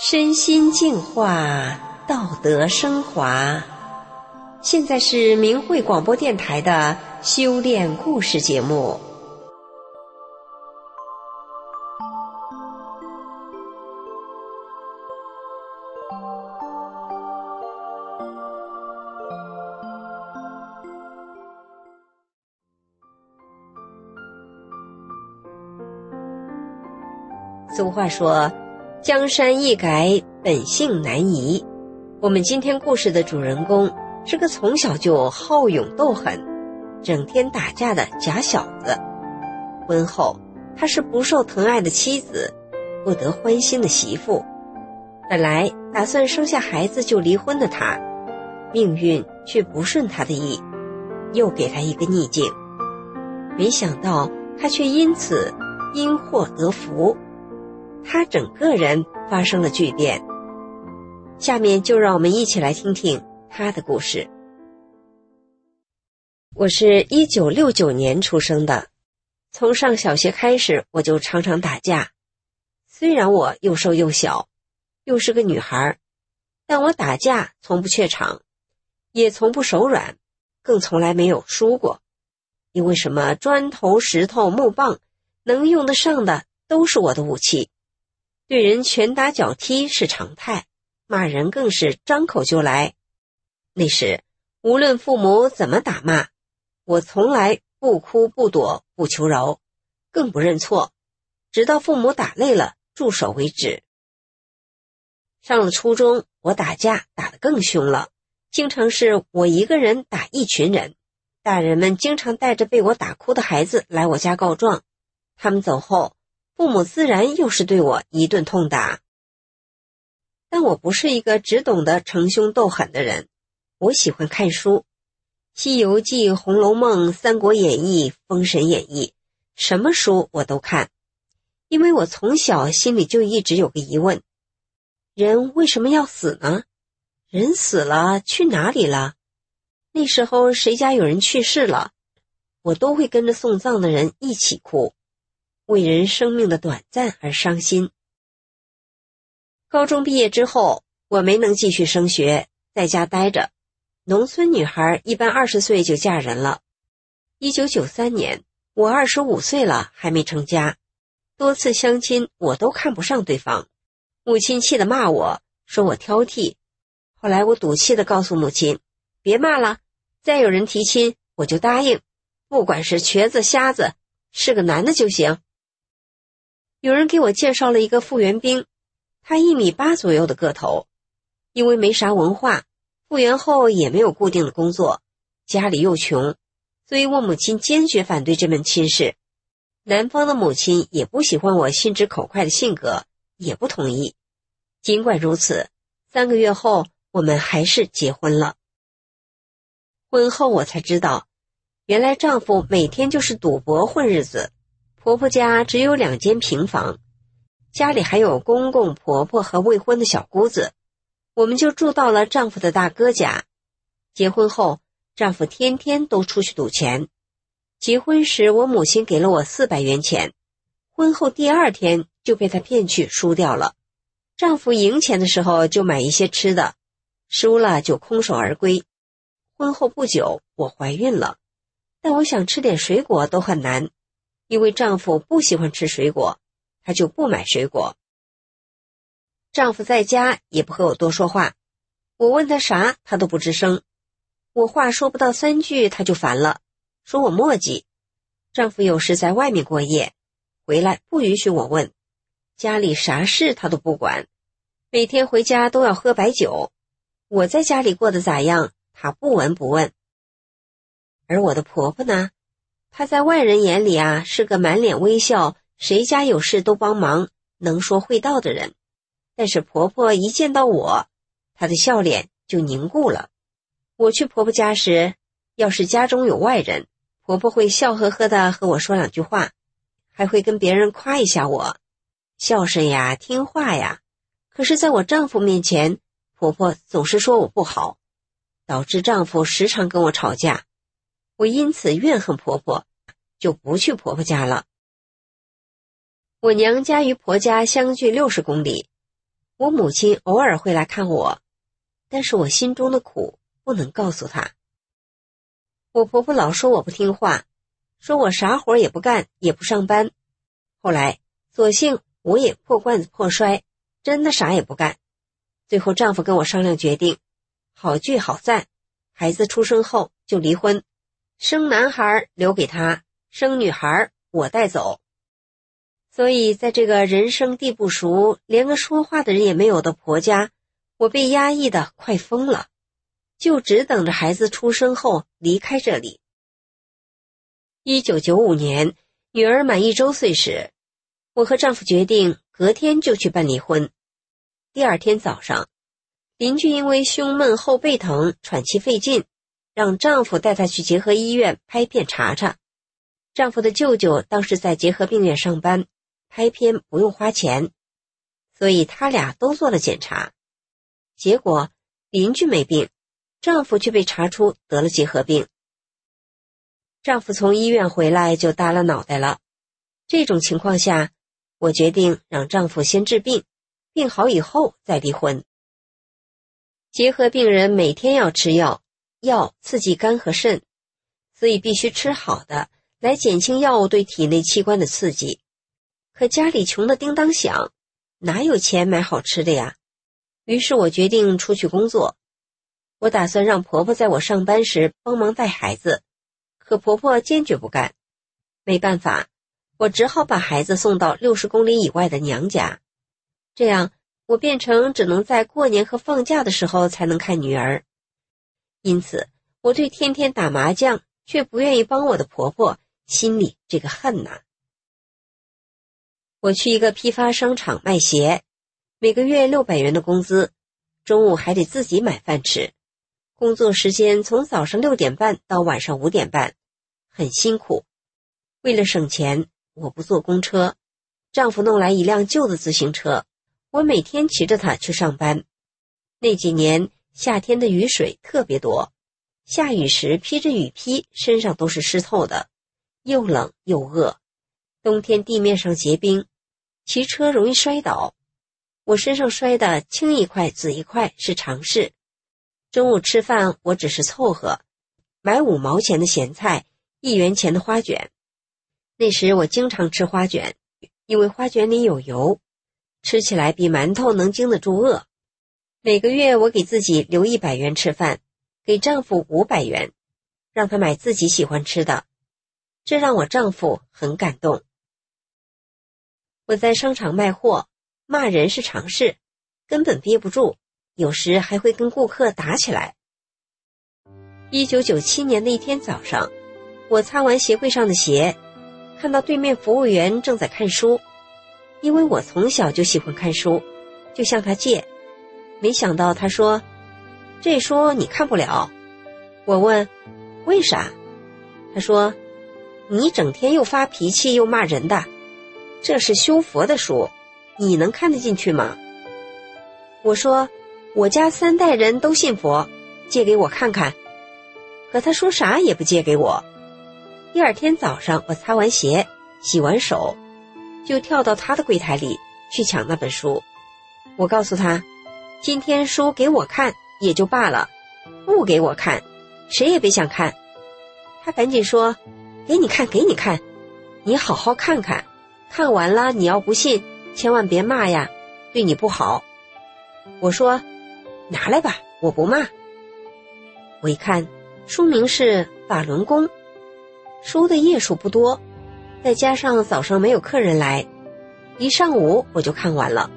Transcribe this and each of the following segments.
身心净化，道德升华。现在是明慧广播电台的修炼故事节目。俗话说。江山易改，本性难移。我们今天故事的主人公是个从小就好勇斗狠、整天打架的假小子。婚后，他是不受疼爱的妻子，不得欢心的媳妇。本来打算生下孩子就离婚的他，命运却不顺他的意，又给他一个逆境。没想到他却因此因祸得福。他整个人发生了巨变。下面就让我们一起来听听他的故事。我是一九六九年出生的，从上小学开始我就常常打架。虽然我又瘦又小，又是个女孩，但我打架从不怯场，也从不手软，更从来没有输过。因为什么砖头、石头、木棒，能用得上的都是我的武器。对人拳打脚踢是常态，骂人更是张口就来。那时，无论父母怎么打骂，我从来不哭不躲不求饶，更不认错，直到父母打累了住手为止。上了初中，我打架打得更凶了，经常是我一个人打一群人。大人们经常带着被我打哭的孩子来我家告状，他们走后。父母自然又是对我一顿痛打，但我不是一个只懂得逞凶斗狠的人。我喜欢看书，《西游记》《红楼梦》《三国演义》《封神演义》，什么书我都看。因为我从小心里就一直有个疑问：人为什么要死呢？人死了去哪里了？那时候谁家有人去世了，我都会跟着送葬的人一起哭。为人生命的短暂而伤心。高中毕业之后，我没能继续升学，在家待着。农村女孩一般二十岁就嫁人了。一九九三年，我二十五岁了，还没成家。多次相亲，我都看不上对方。母亲气得骂我说我挑剔。后来我赌气的告诉母亲：“别骂了，再有人提亲，我就答应，不管是瘸子瞎子，是个男的就行。”有人给我介绍了一个复员兵，他一米八左右的个头，因为没啥文化，复员后也没有固定的工作，家里又穷，所以我母亲坚决反对这门亲事。男方的母亲也不喜欢我心直口快的性格，也不同意。尽管如此，三个月后我们还是结婚了。婚后我才知道，原来丈夫每天就是赌博混日子。婆婆家只有两间平房，家里还有公公婆婆和未婚的小姑子，我们就住到了丈夫的大哥家。结婚后，丈夫天天都出去赌钱。结婚时，我母亲给了我四百元钱，婚后第二天就被他骗去输掉了。丈夫赢钱的时候就买一些吃的，输了就空手而归。婚后不久，我怀孕了，但我想吃点水果都很难。因为丈夫不喜欢吃水果，她就不买水果。丈夫在家也不和我多说话，我问他啥，他都不吱声。我话说不到三句，他就烦了，说我磨叽。丈夫有时在外面过夜，回来不允许我问，家里啥事他都不管，每天回家都要喝白酒。我在家里过得咋样，他不闻不问。而我的婆婆呢？她在外人眼里啊，是个满脸微笑、谁家有事都帮忙、能说会道的人。但是婆婆一见到我，她的笑脸就凝固了。我去婆婆家时，要是家中有外人，婆婆会笑呵呵的和我说两句话，还会跟别人夸一下我，孝顺呀、听话呀。可是，在我丈夫面前，婆婆总是说我不好，导致丈夫时常跟我吵架。我因此怨恨婆婆，就不去婆婆家了。我娘家与婆家相距六十公里，我母亲偶尔会来看我，但是我心中的苦不能告诉她。我婆婆老说我不听话，说我啥活也不干，也不上班。后来，索性我也破罐子破摔，真的啥也不干。最后，丈夫跟我商量决定，好聚好散，孩子出生后就离婚，生男孩留给他，生女孩我带走。所以，在这个人生地不熟、连个说话的人也没有的婆家，我被压抑的快疯了，就只等着孩子出生后离开这里。一九九五年，女儿满一周岁时，我和丈夫决定隔天就去办离婚。第二天早上，邻居因为胸闷、后背疼、喘气费劲，让丈夫带她去结合医院拍片查查。丈夫的舅舅当时在结核病院上班。拍片不用花钱，所以他俩都做了检查，结果邻居没病，丈夫却被查出得了结核病。丈夫从医院回来就耷拉脑袋了。这种情况下，我决定让丈夫先治病，病好以后再离婚。结核病人每天要吃药，药刺激肝和肾，所以必须吃好的来减轻药物对体内器官的刺激。可家里穷的叮当响，哪有钱买好吃的呀？于是我决定出去工作。我打算让婆婆在我上班时帮忙带孩子，可婆婆坚决不干。没办法，我只好把孩子送到六十公里以外的娘家。这样，我变成只能在过年和放假的时候才能看女儿。因此，我对天天打麻将却不愿意帮我的婆婆心里这个恨呐。我去一个批发商场卖鞋，每个月六百元的工资，中午还得自己买饭吃，工作时间从早上六点半到晚上五点半，很辛苦。为了省钱，我不坐公车，丈夫弄来一辆旧的自行车，我每天骑着它去上班。那几年夏天的雨水特别多，下雨时披着雨披，身上都是湿透的，又冷又饿。冬天地面上结冰，骑车容易摔倒。我身上摔的青一块紫一块是常事。中午吃饭我只是凑合，买五毛钱的咸菜，一元钱的花卷。那时我经常吃花卷，因为花卷里有油，吃起来比馒头能经得住饿。每个月我给自己留一百元吃饭，给丈夫五百元，让他买自己喜欢吃的，这让我丈夫很感动。我在商场卖货，骂人是常事，根本憋不住，有时还会跟顾客打起来。一九九七年的一天早上，我擦完鞋柜上的鞋，看到对面服务员正在看书，因为我从小就喜欢看书，就向他借，没想到他说：“这书你看不了。”我问：“为啥？”他说：“你整天又发脾气又骂人的。”这是修佛的书，你能看得进去吗？我说，我家三代人都信佛，借给我看看。可他说啥也不借给我。第二天早上，我擦完鞋、洗完手，就跳到他的柜台里去抢那本书。我告诉他，今天书给我看也就罢了，不给我看，谁也别想看。他赶紧说：“给你看，给你看，你好好看看。”看完了，你要不信，千万别骂呀，对你不好。我说，拿来吧，我不骂。我一看，书名是《法轮功》，书的页数不多，再加上早上没有客人来，一上午我就看完了。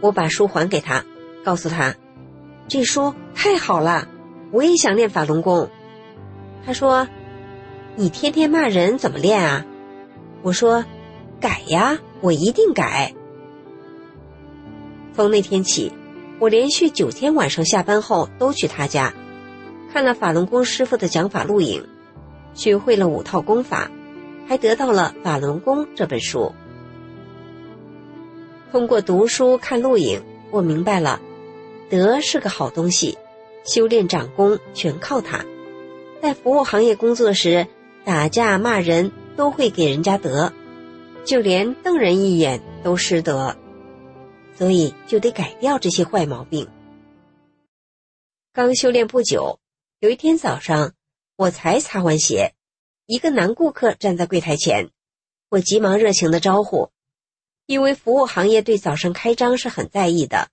我把书还给他，告诉他，这书太好了，我也想练法轮功。他说，你天天骂人怎么练啊？我说。改呀，我一定改。从那天起，我连续九天晚上下班后都去他家，看了法轮功师傅的讲法录影，学会了五套功法，还得到了《法轮功》这本书。通过读书看录影，我明白了，德是个好东西，修炼长功全靠它。在服务行业工作时，打架骂人都会给人家德。就连瞪人一眼都失德，所以就得改掉这些坏毛病。刚修炼不久，有一天早上，我才擦完鞋，一个男顾客站在柜台前，我急忙热情的招呼，因为服务行业对早上开张是很在意的，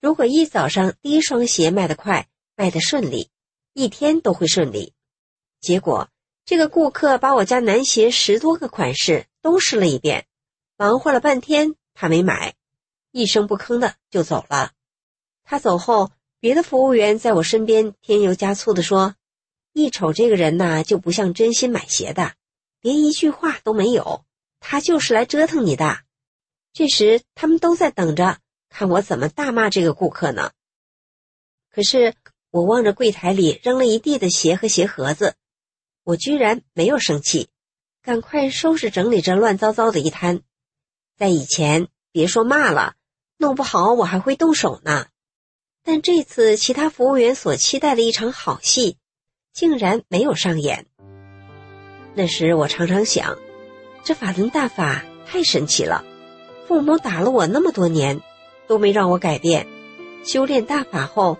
如果一早上第一双鞋卖得快，卖得顺利，一天都会顺利。结果这个顾客把我家男鞋十多个款式都试了一遍，忙活了半天，他没买。一声不吭的就走了。他走后，别的服务员在我身边添油加醋的说：“一瞅这个人呐，就不像真心买鞋的，连一句话都没有。他就是来折腾你的。”这时，他们都在等着看我怎么大骂这个顾客呢。可是，我望着柜台里扔了一地的鞋和鞋盒子，我居然没有生气，赶快收拾整理这乱糟糟的一摊。在以前，别说骂了。弄不好我还会动手呢，但这次其他服务员所期待的一场好戏，竟然没有上演。那时我常常想，这法轮大法太神奇了，父母打了我那么多年，都没让我改变。修炼大法后，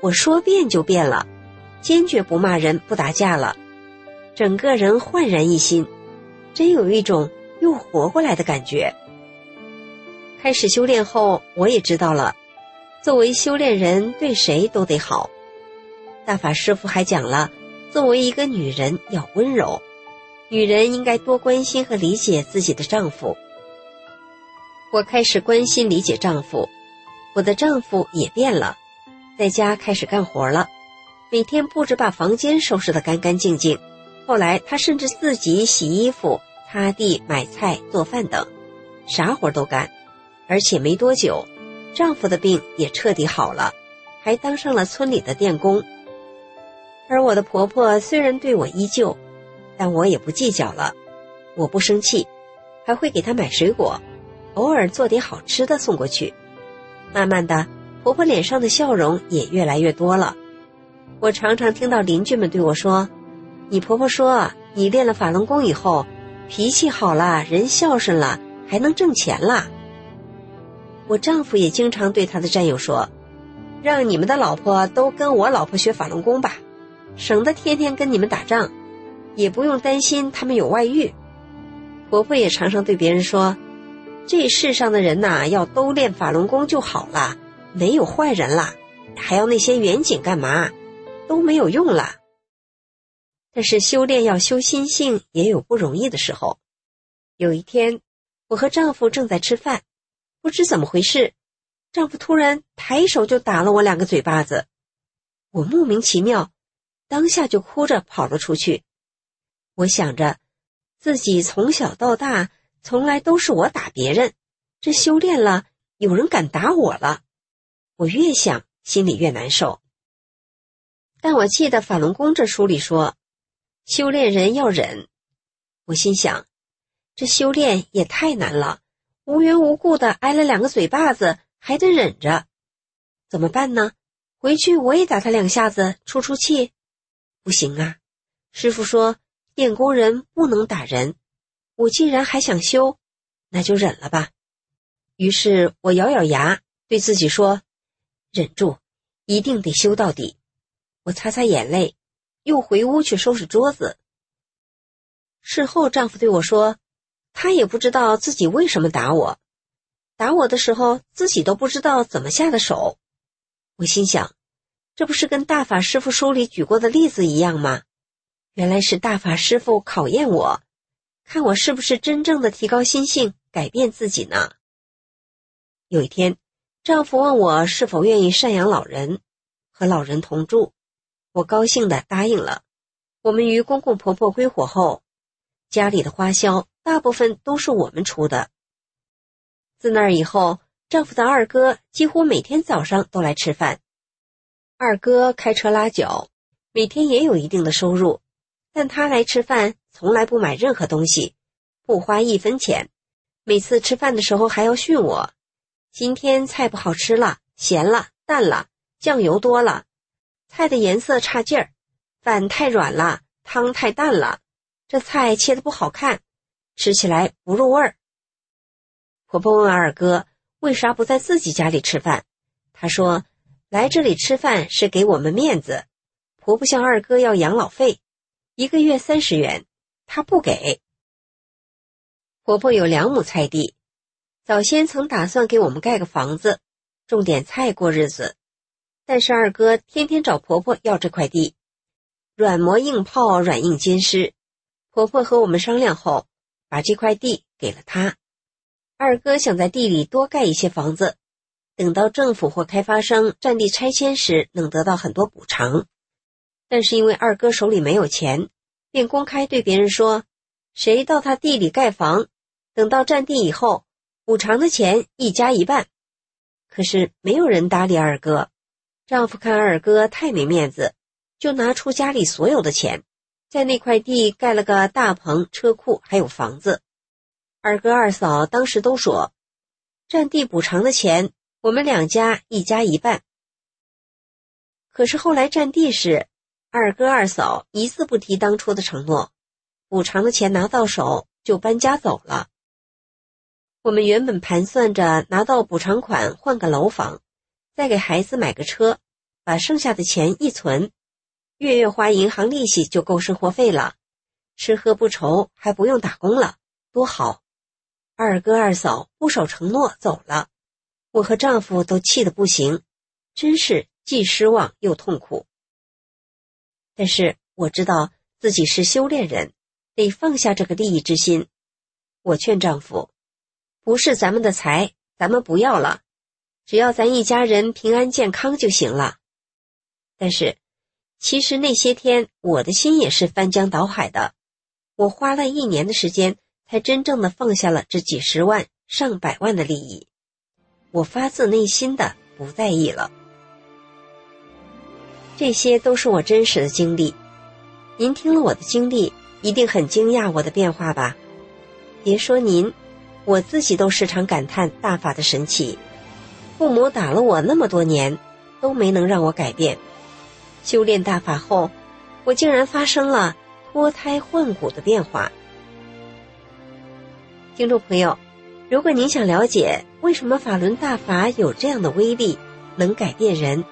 我说变就变了，坚决不骂人、不打架了，整个人焕然一新，真有一种又活过来的感觉。开始修炼后，我也知道了，作为修炼人，对谁都得好。大法师父还讲了，作为一个女人要温柔，女人应该多关心和理解自己的丈夫。我开始关心理解丈夫，我的丈夫也变了，在家开始干活了，每天布置把房间收拾得干干净净。后来他甚至自己洗衣服、擦地、买菜、做饭等，啥活都干。而且没多久，丈夫的病也彻底好了，还当上了村里的电工。而我的婆婆虽然对我依旧，但我也不计较了。我不生气，还会给她买水果，偶尔做点好吃的送过去。慢慢的，婆婆脸上的笑容也越来越多了。我常常听到邻居们对我说：“你婆婆说，你练了法轮功以后，脾气好了，人孝顺了，还能挣钱了。”我丈夫也经常对他的战友说：“让你们的老婆都跟我老婆学法轮功吧，省得天天跟你们打仗，也不用担心他们有外遇。”婆婆也常常对别人说：“这世上的人呐，要都练法轮功就好了，没有坏人了，还要那些远景干嘛？都没有用了。”但是修炼要修心性，也有不容易的时候。有一天，我和丈夫正在吃饭。不知怎么回事，丈夫突然抬手就打了我两个嘴巴子，我莫名其妙，当下就哭着跑了出去。我想着，自己从小到大从来都是我打别人，这修炼了，有人敢打我了，我越想心里越难受。但我记得《法轮功》这书里说，修炼人要忍，我心想，这修炼也太难了。无缘无故的挨了两个嘴巴子，还得忍着，怎么办呢？回去我也打他两下子，出出气。不行啊！师傅说练功人不能打人，我既然还想修，那就忍了吧。于是我咬咬牙，对自己说：“忍住，一定得修到底。”我擦擦眼泪，又回屋去收拾桌子。事后，丈夫对我说。他也不知道自己为什么打我，打我的时候自己都不知道怎么下的手。我心想，这不是跟大法师傅书里举过的例子一样吗？原来是大法师傅考验我，看我是不是真正的提高心性，改变自己呢。有一天，丈夫问我是否愿意赡养老人，和老人同住，我高兴的答应了。我们与公公婆婆归伙后，家里的花销。大部分都是我们出的。自那以后，丈夫的二哥几乎每天早上都来吃饭。二哥开车拉脚，每天也有一定的收入，但他来吃饭从来不买任何东西，不花一分钱。每次吃饭的时候还要训我：“今天菜不好吃了，咸了，淡了，酱油多了，菜的颜色差劲儿，饭太软了，汤太淡了，这菜切的不好看。”吃起来不入味儿。婆婆问二哥：“为啥不在自己家里吃饭？她说：“来这里吃饭是给我们面子。”婆婆向二哥要养老费，一个月三十元，她不给。婆婆有两亩菜地，早先曾打算给我们盖个房子，种点菜过日子，但是二哥天天找婆婆要这块地，软磨硬泡，软硬兼施。婆婆和我们商量后，把这块地给了他。二哥想在地里多盖一些房子，等到政府或开发商占地拆迁时，能得到很多补偿。但是因为二哥手里没有钱，便公开对别人说：“谁到他地里盖房，等到占地以后，补偿的钱一家一半。”可是没有人搭理二哥。丈夫看二哥太没面子，就拿出家里所有的钱，在那块地盖了个大棚、车库，还有房子。二哥二嫂当时都说：“占地补偿的钱，我们两家一家一半。”可是后来占地时，二哥二嫂一字不提当初的承诺，补偿的钱拿到手就搬家走了。我们原本盘算着拿到补偿款换个楼房，再给孩子买个车，把剩下的钱一存，月月花银行利息就够生活费了，吃喝不愁，还不用打工了，多好！二哥二嫂不守承诺走了，我和丈夫都气得不行，真是既失望又痛苦。但是我知道自己是修炼人，得放下这个利益之心。我劝丈夫，不是咱们的财，咱们不要了，只要咱一家人平安健康就行了。但是，其实那些天我的心也是翻江倒海的。我花了一年的时间，才真正的放下了这几十万、上百万的利益。我发自内心的不在意了。这些都是我真实的经历，您听了我的经历，一定很惊讶我的变化吧？别说您，我自己都时常感叹大法的神奇。父母打了我那么多年，都没能让我改变。修炼大法后，我竟然发生了脱胎换骨的变化。听众朋友，如果您想了解为什么法轮大法有这样的威力，能改变人。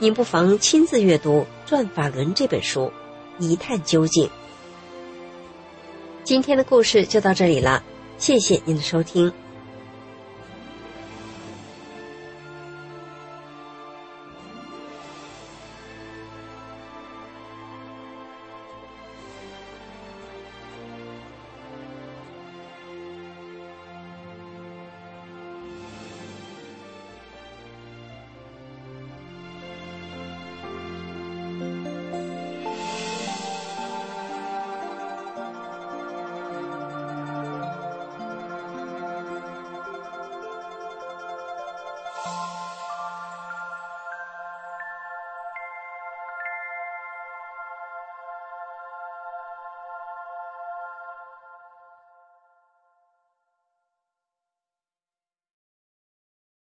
您不妨亲自阅读《转法轮》这本书，一探究竟。今天的故事就到这里了，谢谢您的收听。